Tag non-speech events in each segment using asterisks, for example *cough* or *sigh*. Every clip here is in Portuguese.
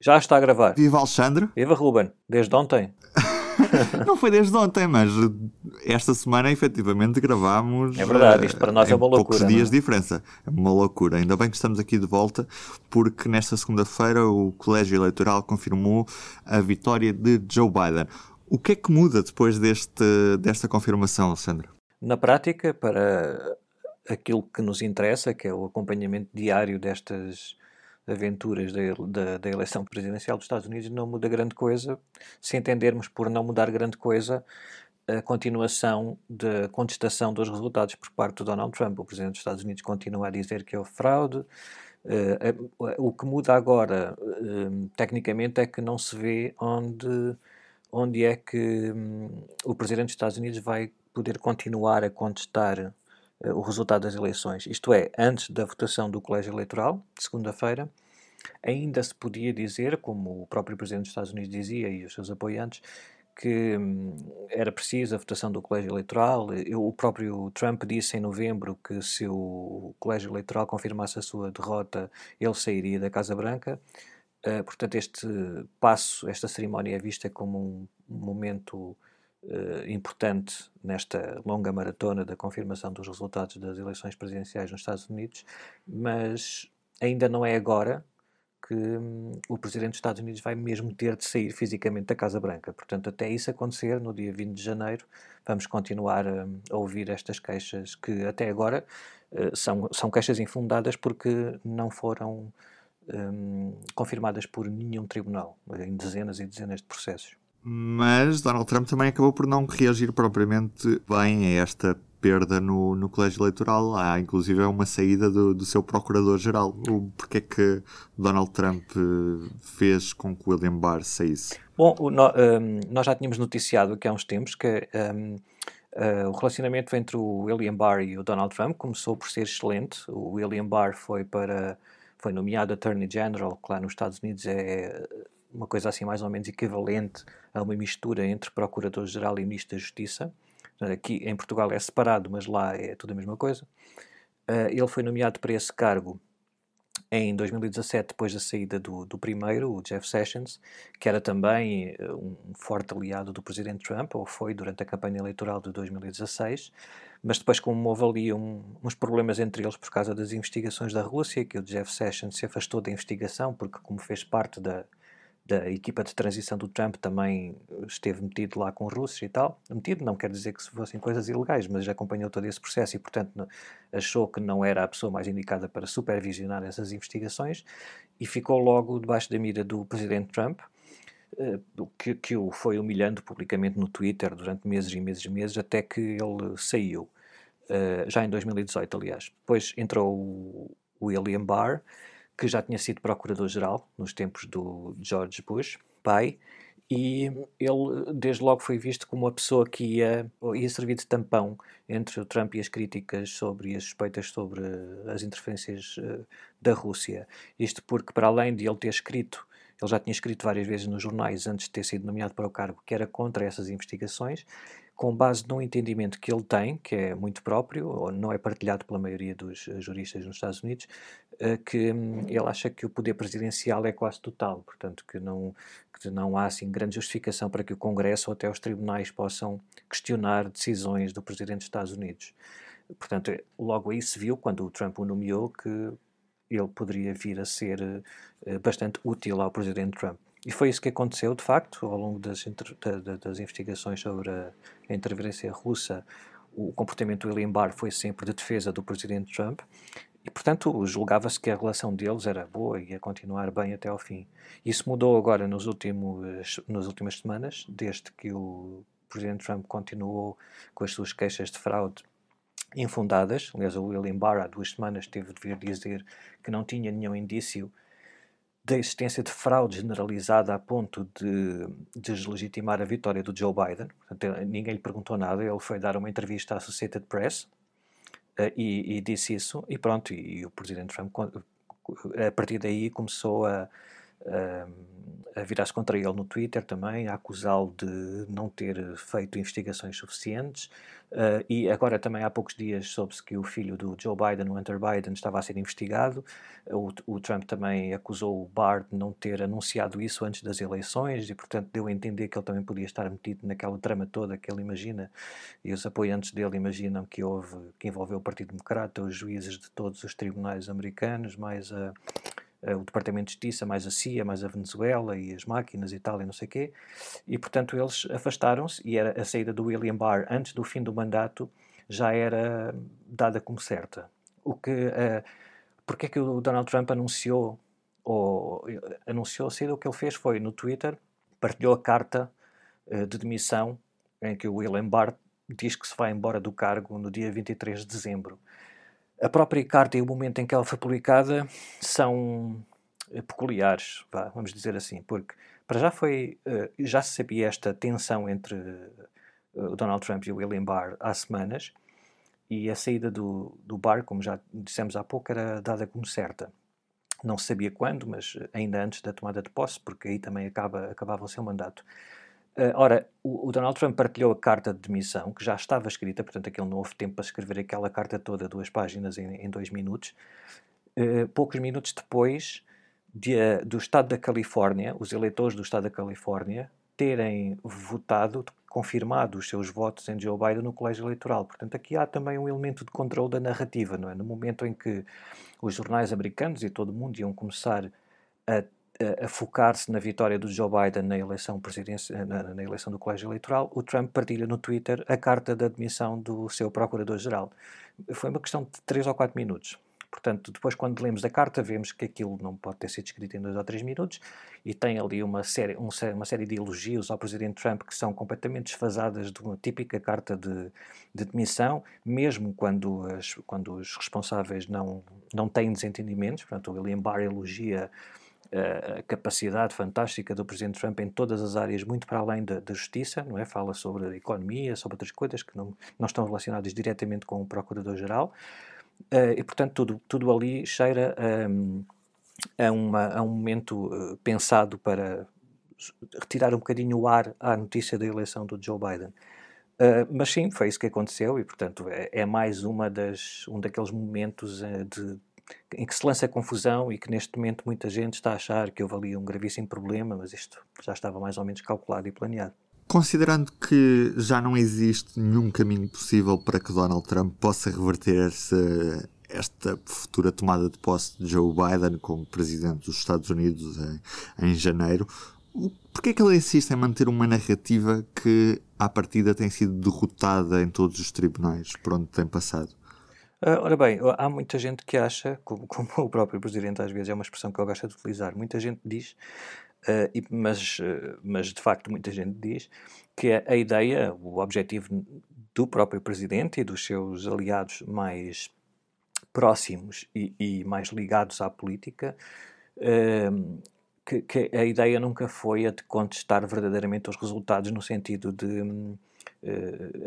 Já está a gravar. Viva Alexandre. Viva Ruben, desde ontem. *laughs* não foi desde ontem, mas esta semana efetivamente gravámos. É verdade, isto para nós é uma loucura. poucos dias de diferença. É uma loucura. Ainda bem que estamos aqui de volta, porque nesta segunda-feira o Colégio Eleitoral confirmou a vitória de Joe Biden. O que é que muda depois deste, desta confirmação, Alexandre? Na prática, para aquilo que nos interessa, que é o acompanhamento diário destas aventuras da, da, da, eleição presidencial dos Estados Unidos não muda grande coisa, se entendermos por não mudar grande coisa a continuação da contestação dos resultados por parte do Donald Trump. O presidente dos Estados Unidos continua a dizer que houve fraude. Uh, o que muda agora, uh, tecnicamente, é que não se vê onde, onde é que um, o presidente dos Estados Unidos vai poder continuar a contestar o resultado das eleições. Isto é, antes da votação do colégio eleitoral, segunda-feira, ainda se podia dizer, como o próprio presidente dos Estados Unidos dizia e os seus apoiantes, que hum, era preciso a votação do colégio eleitoral. Eu, o próprio Trump disse em novembro que se o colégio eleitoral confirmasse a sua derrota, ele sairia da Casa Branca. Uh, portanto, este passo, esta cerimónia é vista como um momento importante nesta longa maratona da confirmação dos resultados das eleições presidenciais nos Estados Unidos, mas ainda não é agora que hum, o Presidente dos Estados Unidos vai mesmo ter de sair fisicamente da Casa Branca. Portanto, até isso acontecer, no dia 20 de janeiro, vamos continuar a, a ouvir estas queixas que até agora uh, são, são queixas infundadas porque não foram um, confirmadas por nenhum tribunal, em dezenas e dezenas de processos. Mas Donald Trump também acabou por não reagir propriamente bem a esta perda no, no colégio eleitoral. Há inclusive uma saída do, do seu procurador-geral. Porquê é que Donald Trump eh, fez com que William Barr saísse? Bom, no, um, nós já tínhamos noticiado aqui há uns tempos que um, uh, eh, o relacionamento entre o William Barr e o Donald Trump começou por ser excelente. O William Barr foi para foi nomeado Attorney General, que lá nos Estados Unidos é uma coisa assim mais ou menos equivalente a uma mistura entre Procurador-Geral e Ministro da Justiça. Aqui em Portugal é separado, mas lá é tudo a mesma coisa. Uh, ele foi nomeado para esse cargo em 2017, depois da saída do, do primeiro, o Jeff Sessions, que era também eh, um forte aliado do presidente Trump, ou foi durante a campanha eleitoral de 2016, mas depois, como houve ali um, uns problemas entre eles por causa das investigações da Rússia, que o Jeff Sessions se afastou da investigação, porque, como fez parte da, da equipa de transição do Trump também esteve metido lá com russos e tal. Metido não quer dizer que fossem coisas ilegais, mas acompanhou todo esse processo e, portanto, achou que não era a pessoa mais indicada para supervisionar essas investigações e ficou logo debaixo da mira do presidente Trump, eh, que, que o foi humilhando publicamente no Twitter durante meses e meses e meses, até que ele saiu. Eh, já em 2018, aliás. Depois entrou o William Barr, que já tinha sido procurador-geral nos tempos do George Bush, pai, e ele desde logo foi visto como uma pessoa que ia, ia servir de tampão entre o Trump e as críticas sobre as suspeitas sobre as interferências uh, da Rússia. Isto porque, para além de ele ter escrito, ele já tinha escrito várias vezes nos jornais antes de ter sido nomeado para o cargo, que era contra essas investigações, com base num entendimento que ele tem, que é muito próprio, ou não é partilhado pela maioria dos eh, juristas nos Estados Unidos, eh, que hum, ele acha que o poder presidencial é quase total, portanto que não, que não há assim grande justificação para que o Congresso ou até os tribunais possam questionar decisões do presidente dos Estados Unidos. Portanto, logo aí se viu, quando o Trump o nomeou, que ele poderia vir a ser uh, bastante útil ao presidente Trump. E foi isso que aconteceu, de facto, ao longo das, das investigações sobre a, interferência russa. O comportamento do William Barr foi sempre de defesa do presidente Trump e, portanto, julgava-se que a relação deles era boa e ia continuar bem até ao fim. Isso mudou agora nos últimos, nas últimas semanas, desde que o presidente Trump continuou com as suas queixas de fraude infundadas. Aliás, o William Barr há duas semanas teve de vir dizer que não tinha nenhum indício da existência de fraude generalizada a ponto de deslegitimar a vitória do Joe Biden. Portanto, ninguém lhe perguntou nada, ele foi dar uma entrevista à Associated Press uh, e, e, disse isso, e pronto, e, e, o Presidente Trump, a partir daí, começou a, a, a virar-se contra ele no Twitter também, a acusá-lo de não ter feito investigações suficientes. Uh, e agora também há poucos dias soube-se que o filho do Joe Biden, o Hunter Biden, estava a ser investigado. O, o, Trump também acusou o Barr de não ter anunciado isso antes das eleições e, portanto, deu a entender que ele também podia estar metido naquela trama toda que ele imagina e os apoiantes dele imaginam que houve, que envolveu o Partido Democrata, os juízes de todos os tribunais americanos, mais a o Departamento de Justiça, mais a CIA, mais a Venezuela e as máquinas e tal, e não sei o quê. E, portanto, eles afastaram-se e era a saída do William Barr antes do fim do mandato já era dada como certa. O que, uh, porque é que o Donald Trump anunciou, ou anunciou, cedo, o que ele fez foi no Twitter, partilhou a carta uh, de demissão em que o William Barr diz que se vai embora do cargo no dia 23 de dezembro. A própria carta e o momento em que ela foi publicada são eh, peculiares, vamos dizer assim, porque para já foi, eh, já se sabia esta tensão entre eh, o Donald Trump e o William Barr há semanas, e a saída do, do Barr, como já dissemos há pouco, era dada como certa. Não se sabia quando, mas ainda antes da tomada de posse, porque aí também acaba, acabava o seu mandato. Uh, ora, o, Donald Trump partilhou a carta de demissão, que já estava escrita, portanto, aquele não houve tempo para escrever aquela carta toda, duas páginas em, em dois minutos. Uh, poucos minutos depois de, uh, do Estado da Califórnia, os eleitores do Estado da Califórnia, terem votado, confirmado os seus votos em Joe Biden no colégio eleitoral. Portanto, aqui há também um elemento de controle da narrativa, não é? No momento em que os jornais americanos e todo o mundo iam começar a a focar-se na vitória do Joe Biden na eleição, na, na, eleição do colégio eleitoral, o Trump partilha no Twitter a carta de admissão do seu procurador-geral. Foi uma questão de 3 ou 4 minutos. Portanto, depois, quando lemos a carta, vemos que aquilo não pode ter sido escrito em dois ou três minutos e tem ali uma série, um, uma série de elogios ao presidente Trump que são completamente desfasadas de uma típica carta de, de demissão, mesmo quando, as, quando os responsáveis não, não têm desentendimentos. Portanto, o William Barr elogia a capacidade fantástica do Presidente Trump em todas as áreas, muito para além da, da, justiça, não é? Fala sobre a economia, sobre outras coisas que não, não estão relacionadas diretamente com o Procurador-Geral. Uh, e, portanto, tudo, tudo ali cheira um, a, uma, a um momento uh, pensado para retirar um bocadinho o ar à notícia da eleição do Joe Biden. Uh, mas sim, foi isso que aconteceu e, portanto, é, é mais uma das, um daqueles momentos de em que se lança confusão e que neste momento muita gente está a achar que houve ali um gravíssimo problema, mas isto já estava mais ou menos calculado e planeado. Considerando que já não existe nenhum caminho possível para que Donald Trump possa reverter esta futura tomada de posse de Joe Biden como presidente dos Estados Unidos em, em janeiro, porquê é que ele insiste em manter uma narrativa que, à partida, tem sido derrotada em todos os tribunais por onde tem passado? Uh, ora bem, há muita gente que acha, *laughs* como, como, o próprio Presidente às vezes é uma expressão que ele gosta de utilizar, muita gente diz, uh, e, mas, uh, mas de facto muita gente diz, que a, a ideia, o objetivo do próprio Presidente e dos seus aliados mais próximos e, e mais ligados à política, que, que, a ideia nunca foi a de contestar verdadeiramente os resultados no sentido de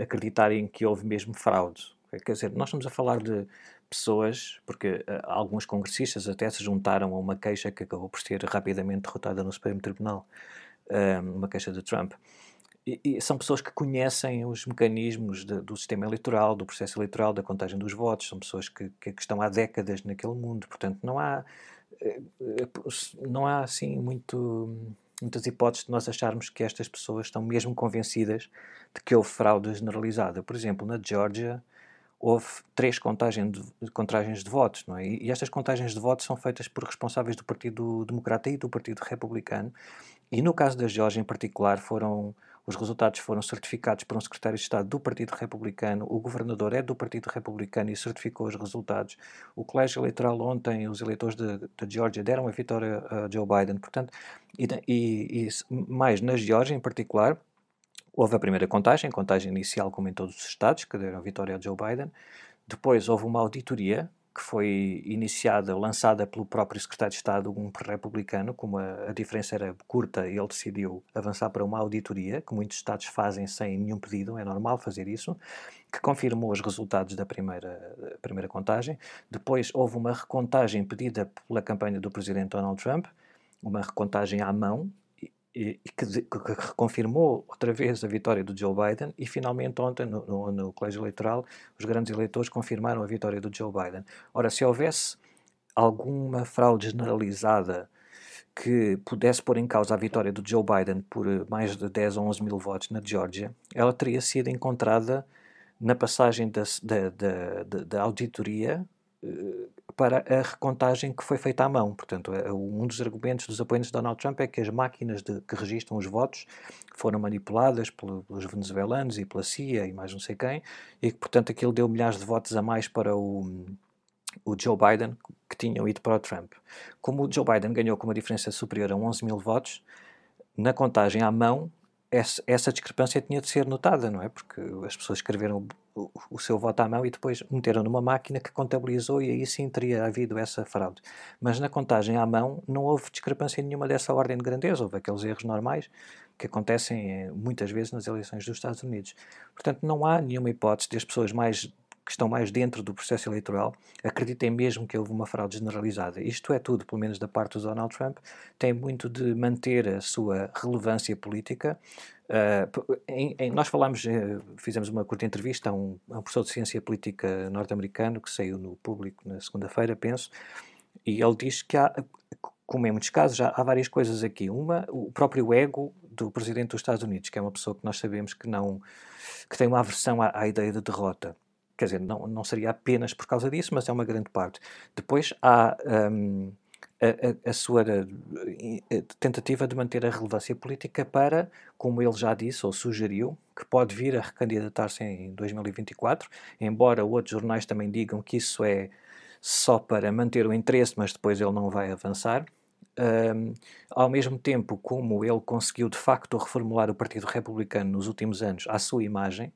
acreditarem que houve mesmo fraude Quer dizer, nós estamos a falar de pessoas, porque uh, alguns congressistas até se juntaram a uma queixa que acabou por ser rapidamente derrotada no Supremo Tribunal, uh, uma queixa de Trump. E, e, são pessoas que conhecem os mecanismos de, do sistema eleitoral, do processo eleitoral, da contagem dos votos, são pessoas que, que, que estão há décadas naquele mundo, portanto não há, eh, não há assim muito, muitas hipóteses de nós acharmos que estas pessoas estão mesmo convencidas de que houve fraude generalizada. Por exemplo, na Geórgia, houve três contagens de, contagens de votos, não é? E estas contagens de votos são feitas por responsáveis do Partido Democrata e do Partido Republicano. E no caso da Geórgia em particular, foram os resultados foram certificados por um secretário de Estado do Partido Republicano. O governador é do Partido Republicano e certificou os resultados. O colégio eleitoral ontem, os eleitores de, de Geórgia deram a vitória a Joe Biden. Portanto, e, e, e mais na Geórgia em particular, Houve a primeira contagem, contagem inicial, como em todos os estados, que deram vitória a Joe Biden. Depois houve uma auditoria que foi iniciada, lançada pelo próprio secretário de Estado, um republicano, como a, a, diferença era curta, ele decidiu avançar para uma auditoria, que muitos estados fazem sem nenhum pedido, é normal fazer isso, que confirmou os resultados da primeira, primeira contagem. Depois houve uma recontagem pedida pela campanha do presidente Donald Trump, uma recontagem à mão, e, que, que, reconfirmou outra vez a vitória do Joe Biden e finalmente ontem no, no, no, colégio eleitoral os grandes eleitores confirmaram a vitória do Joe Biden. Ora, se houvesse alguma fraude generalizada que pudesse pôr em causa a vitória do Joe Biden por eh, mais de 10 ou 11 mil votos na Geórgia, ela teria sido encontrada na passagem da, da, da, da auditoria eh, para a recontagem que foi feita à mão. Portanto, é, um dos argumentos dos apoiantes de Donald Trump é que as máquinas de, que registram os votos foram manipuladas pelos venezuelanos e pela CIA e mais não sei quem, e que, portanto, aquilo deu milhares de votos a mais para o, o Joe Biden, que tinham ido para o Trump. Como o Joe Biden ganhou com uma diferença superior a 11 mil votos, na contagem à mão, essa discrepância tinha de ser notada, não é? Porque as pessoas escreveram o, o, seu voto à mão e depois meteram numa máquina que contabilizou e aí sim teria havido essa fraude. Mas na contagem à mão não houve discrepância nenhuma dessa ordem de grandeza, houve aqueles erros normais que acontecem eh, muitas vezes nas eleições dos Estados Unidos. Portanto, não há nenhuma hipótese de as pessoas mais que estão mais dentro do processo eleitoral acreditem mesmo que houve uma fraude generalizada. Isto é tudo, pelo menos da parte do Donald Trump, tem muito de manter a sua relevância política. Uh, em, em, nós falámos, eh, fizemos uma curta entrevista a um, a um professor de ciência política norte-americano que saiu no público na segunda-feira, penso, e ele diz que há, como em muitos casos, já há várias coisas aqui. Uma, o próprio ego do presidente dos Estados Unidos, que é uma pessoa que nós sabemos que não que tem uma aversão à, à ideia de derrota quer dizer, não, não seria apenas por causa disso, mas é uma grande parte. Depois há um, a, a, sua a tentativa de manter a relevância política para, como ele já disse ou sugeriu, que pode vir a recandidatar-se em 2024, embora outros jornais também digam que isso é só para manter o interesse, mas depois ele não vai avançar. Um, ao mesmo tempo, como ele conseguiu de facto reformular o Partido Republicano nos últimos anos à sua imagem, eh,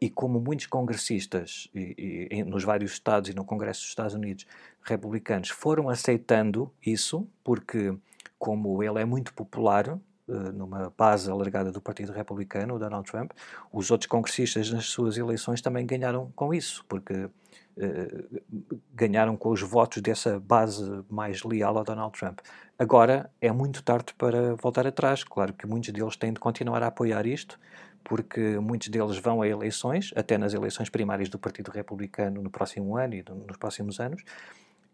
e como muitos congressistas e, e, nos vários estados e no Congresso dos Estados Unidos republicanos foram aceitando isso, porque como ele é muito popular uh, numa base alargada do Partido Republicano, o Donald Trump, os outros congressistas nas suas eleições também ganharam com isso, porque uh, ganharam com os votos dessa base mais leal ao Donald Trump. Agora é muito tarde para voltar atrás. Claro que muitos deles têm de continuar a apoiar isto, porque muitos deles vão a eleições, até nas eleições primárias do Partido Republicano no próximo ano e nos próximos anos,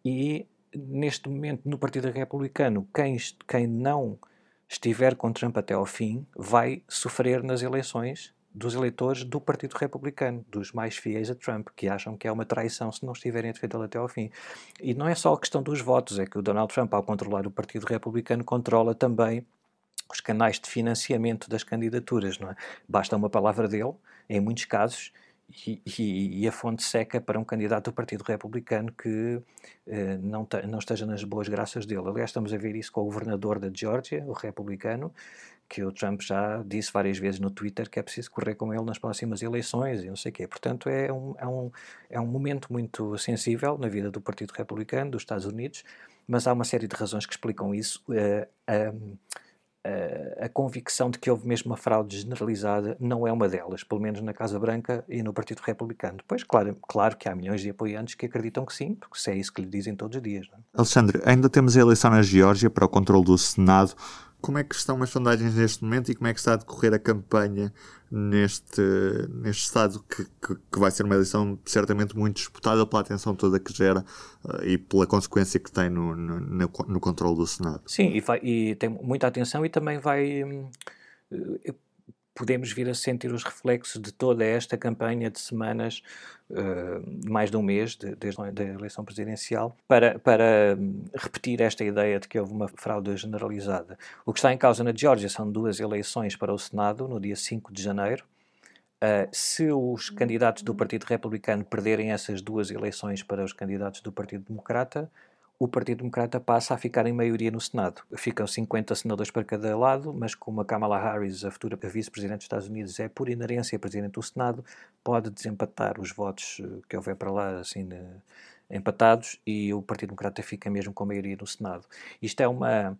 e neste momento no Partido Republicano, quem, quem não estiver com Trump até ao fim vai sofrer nas eleições dos eleitores do Partido Republicano, dos mais fiéis a Trump, que acham que é uma traição se não estiverem a defendê-lo até ao fim. E não é só a questão dos votos, é que o Donald Trump, ao controlar o Partido Republicano, controla também os canais de financiamento das candidaturas. Não é? Basta uma palavra dele, em muitos casos, e, e, e, a fonte seca para um candidato do Partido Republicano que eh, não, não esteja nas boas graças dele. Aliás, estamos a ver isso com o governador da Geórgia, o republicano, que o Trump já disse várias vezes no Twitter que é preciso correr com ele nas próximas eleições e não sei o quê. Portanto, é um, é, um, é um momento muito sensível na vida do Partido Republicano dos Estados Unidos, mas há uma série de razões que explicam isso. Uh, a convicção de que houve mesmo uma fraude generalizada não é uma delas, pelo menos na Casa Branca e no Partido Republicano. Depois, claro, claro que há milhões de apoiantes que acreditam que sim, porque se é isso que lhe dizem todos os dias. Não é? Alexandre, ainda temos a eleição na Geórgia para o controle do Senado. Como é que estão as sondagens neste momento e como é que está a decorrer a campanha neste, neste estado que, que, que vai ser uma eleição certamente muito disputada pela atenção toda que gera uh, e pela consequência que tem no, no, no, no controle do Senado? Sim, e, vai, e tem muita atenção e também vai. Hum, podemos vir a sentir os reflexos de toda esta campanha de semanas, uh, mais de um mês, de, desde a eleição presidencial, para, para repetir esta ideia de que houve uma fraude generalizada. O que está em causa na Geórgia são duas eleições para o Senado, no dia 5 de janeiro. Uh, se os candidatos do Partido Republicano perderem essas duas eleições para os candidatos do Partido Democrata, o Partido Democrata passa a ficar em maioria no Senado. Ficam 50 senadores para cada lado, mas como a Kamala Harris, a futura vice-presidente dos Estados Unidos, é por inerência presidente do Senado, pode desempatar os votos eh, que houver para lá, assim, empatados, e o Partido Democrata fica mesmo com a maioria no Senado. Isto é uma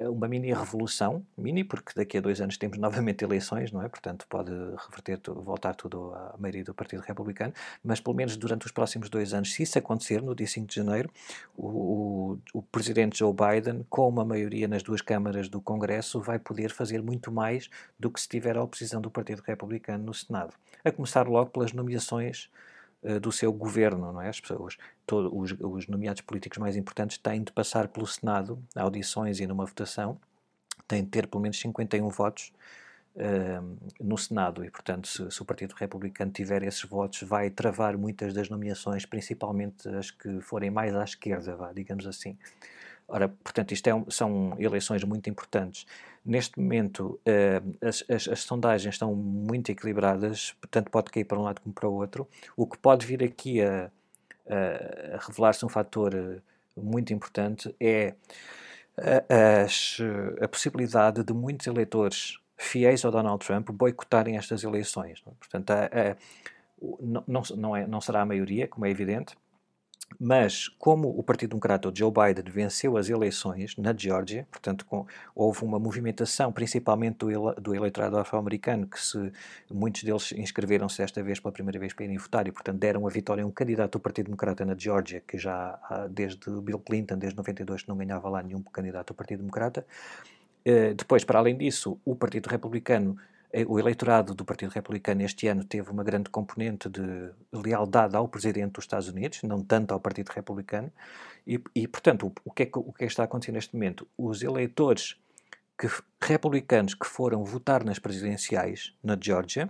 uma mini revolução, mini porque daqui a dois anos temos *laughs* novamente eleições, não é? Portanto, pode reverter, voltar tudo à maioria do Partido Republicano, mas pelo menos durante os próximos dois anos, se isso acontecer, no dia 5 de janeiro, o, o, o presidente Joe Biden, com uma maioria nas duas câmaras do Congresso, vai poder fazer muito mais do que se tiver a oposição do Partido Republicano no Senado. A começar logo pelas nomeações do seu governo, não é? As pessoas, todos os, os nomeados políticos mais importantes têm de passar pelo Senado, audições e numa votação, têm de ter pelo menos 51 votos uh, no Senado e, portanto, se, se, o Partido Republicano tiver esses votos, vai travar muitas das nomeações, principalmente as que forem mais à esquerda, vá, digamos assim. Ora, portanto, isto é, são eleições muito importantes. Neste momento, uh, as, as, as, sondagens estão muito equilibradas, portanto, pode cair para um lado como para o outro. O que pode vir aqui a, a, a revelar-se um fator eh, muito importante é a, a, possibilidade de muitos eleitores fiéis ao Donald Trump boicotarem estas eleições. É? Portanto, não, não, não, é, não será a maioria, como é evidente, mas, como o Partido Democrata, Joe Biden, venceu as eleições na Geórgia, portanto, com, houve uma movimentação, principalmente do, ele, do eleitorado afro-americano, que se, muitos deles inscreveram-se desta vez pela primeira vez para irem votar e, portanto, deram a vitória a um candidato do Partido Democrata na Geórgia, que já desde Bill Clinton, desde 92, não ganhava lá nenhum candidato do Partido Democrata. Uh, depois, para além disso, o Partido Republicano eh, o eleitorado do Partido Republicano este ano teve uma grande componente de lealdade ao presidente dos Estados Unidos, não tanto ao Partido Republicano, e, e portanto, o, o, que é que, o é que está a acontecer neste momento? Os eleitores que, republicanos que foram votar nas presidenciais na Geórgia,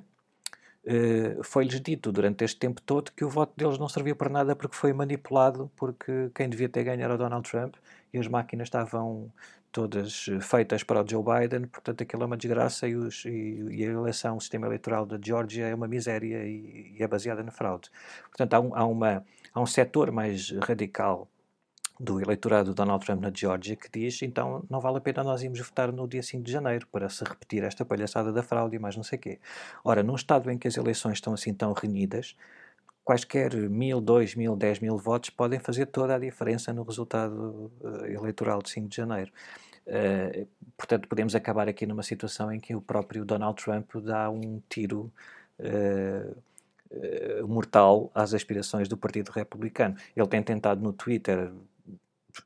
eh, foi-lhes dito durante este tempo todo que o voto deles não serviu para nada porque foi manipulado, porque quem devia ter ganho era o Donald Trump e as máquinas estavam todas eh, feitas para o Joe Biden, portanto aquilo é uma desgraça e, os, e, e a eleição, o sistema eleitoral da Geórgia é uma miséria e, e, é baseada na fraude. Portanto há um, há, uma, há um setor mais radical do eleitorado de Donald Trump na Geórgia que diz então não vale a pena nós irmos votar no dia 5 de janeiro para se repetir esta palhaçada da fraude e mais não sei o quê. Ora, num estado em que as eleições estão assim tão renhidas, quaisquer mil, dois mil, dez mil votos podem fazer toda a diferença no resultado uh, eleitoral de 5 de janeiro. Uh, portanto, podemos acabar aqui numa situação em que o próprio Donald Trump dá um tiro uh, mortal às aspirações do Partido Republicano. Ele tem tentado no Twitter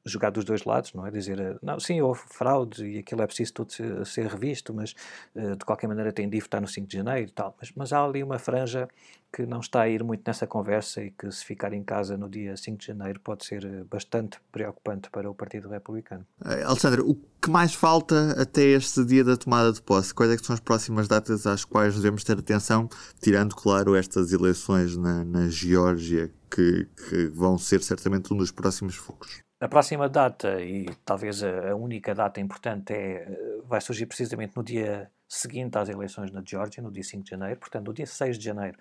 jogar dos dois lados, não é? Dizer, eh, não, sim, houve fraude e aquilo é preciso tudo ser, revisto, mas uh, de qualquer maneira tem de votar no 5 de janeiro e tal. Mas, mas há ali uma franja que não está a ir muito nessa conversa e que se ficar em casa no dia 5 de janeiro pode ser eh, bastante preocupante para o Partido Republicano. Alexandre, o que mais falta até este dia da tomada de posse? Quais é são as próximas datas às quais devemos ter atenção, tirando, claro, estas eleições na, na Geórgia, que, que vão ser certamente um dos próximos focos? A próxima data, e talvez a, única data importante, é, vai surgir precisamente no dia seguinte às eleições na Geórgia, no dia 5 de janeiro. Portanto, no dia 6 de janeiro,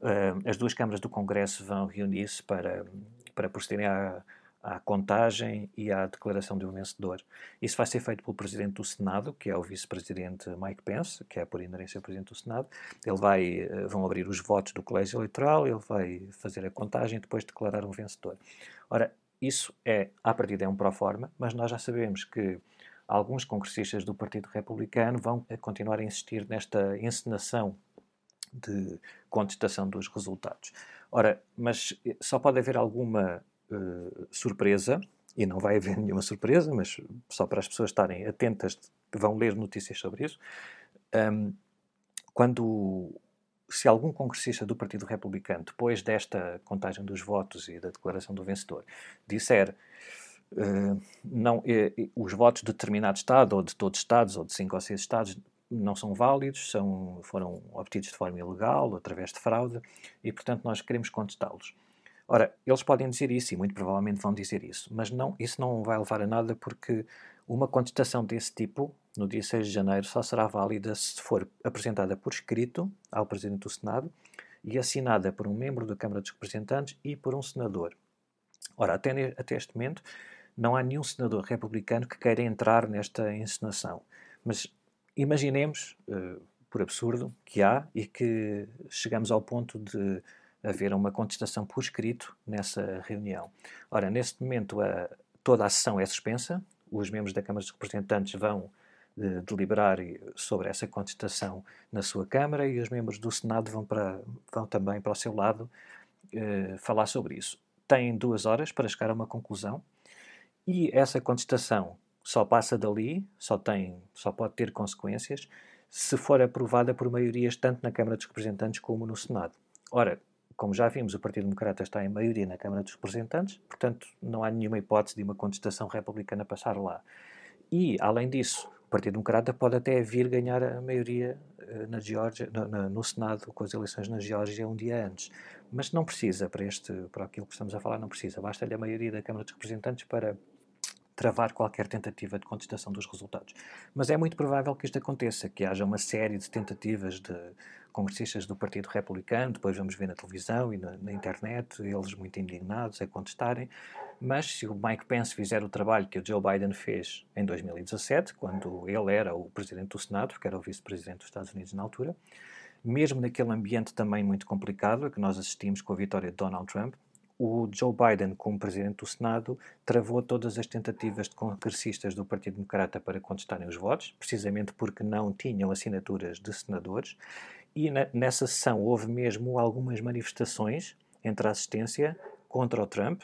uh, as duas câmaras do Congresso vão reunir-se para, para procederem à, à contagem e à declaração de um vencedor. Isso vai ser feito pelo Presidente do Senado, que é o Vice-Presidente Mike Pence, que é por inerência o Presidente do Senado. Ele vai, uh, vão abrir os votos do colégio eleitoral, ele vai fazer a contagem e depois declarar um vencedor. Ora, isso é, à partida, é um pró-forma, mas nós já sabemos que alguns congressistas do Partido Republicano vão continuar a insistir nesta encenação de contestação dos resultados. Ora, mas só pode haver alguma uh, surpresa, e não vai haver *laughs* nenhuma surpresa, mas só para as pessoas estarem atentas, vão ler notícias sobre isso, um, quando se algum congressista do Partido Republicano, depois desta contagem dos votos e da declaração do vencedor, disser uh, não, uh, os votos de determinado Estado, ou de todos os Estados, ou de cinco ou seis Estados, não são válidos, são, foram obtidos de forma ilegal, através de fraude, e portanto nós queremos contestá-los. Ora, eles podem dizer isso e muito provavelmente vão dizer isso, mas não, isso não vai levar a nada porque uma contestação desse tipo no dia 6 de janeiro só será válida se for apresentada por escrito ao Presidente do Senado e assinada por um membro da Câmara dos Representantes e por um senador. Ora, até, até este momento, não há nenhum senador republicano que queira entrar nesta encenação. Mas imaginemos, uh, por absurdo, que há e que chegamos ao ponto de haver uma contestação por escrito nessa reunião. Ora, neste momento, a, toda a sessão é suspensa, os membros da Câmara dos Representantes vão de, deliberar sobre essa contestação na sua Câmara e os membros do Senado vão, para, vão também para o seu lado eh, falar sobre isso. Têm duas horas para chegar a uma conclusão e essa contestação só passa dali, só, tem, só pode ter consequências se for aprovada por maiorias tanto na Câmara dos Representantes como no Senado. Ora, como já vimos, o Partido Democrata está em maioria na Câmara dos Representantes, portanto, não há nenhuma hipótese de uma contestação republicana passar lá. E, além disso, Partido Democrata pode até vir ganhar a maioria uh, na Geórgia, no, no, Senado com as eleições na Geórgia um dia antes. Mas não precisa, para, este, para aquilo que estamos a falar, não precisa. Basta-lhe a maioria da Câmara dos Representantes para travar qualquer tentativa de contestação dos resultados. Mas é muito provável que isto aconteça, que haja uma série de tentativas de congressistas do Partido Republicano, depois vamos ver na televisão e na, na internet, eles muito indignados a contestarem, mas se o Mike Pence fizer o trabalho que o Joe Biden fez em 2017, quando ele era o presidente do Senado, que era o vice-presidente dos Estados Unidos na altura, mesmo naquele ambiente também muito complicado que nós assistimos com a vitória de Donald Trump, o Joe Biden, como presidente do Senado, travou todas as tentativas de congressistas do Partido Democrata para contestarem os votos, precisamente porque não tinham assinaturas de senadores, e na, nessa sessão houve mesmo algumas manifestações entre a assistência contra o Trump,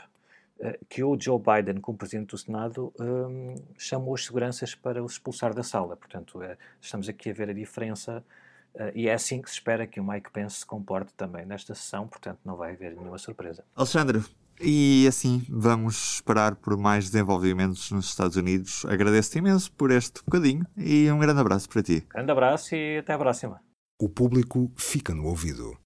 que o Joe Biden, como presidente do Senado, um, chamou os seguranças para os expulsar da sala. Portanto, uh, estamos aqui a ver a diferença Uh, e é assim que se espera que o Mike Pence se comporte também nesta sessão, portanto não vai haver nenhuma surpresa. Alexandre, e assim vamos esperar por mais desenvolvimentos nos Estados Unidos. Agradeço-te imenso por este bocadinho e um grande abraço para ti. Grande abraço e até a próxima. O público fica no ouvido.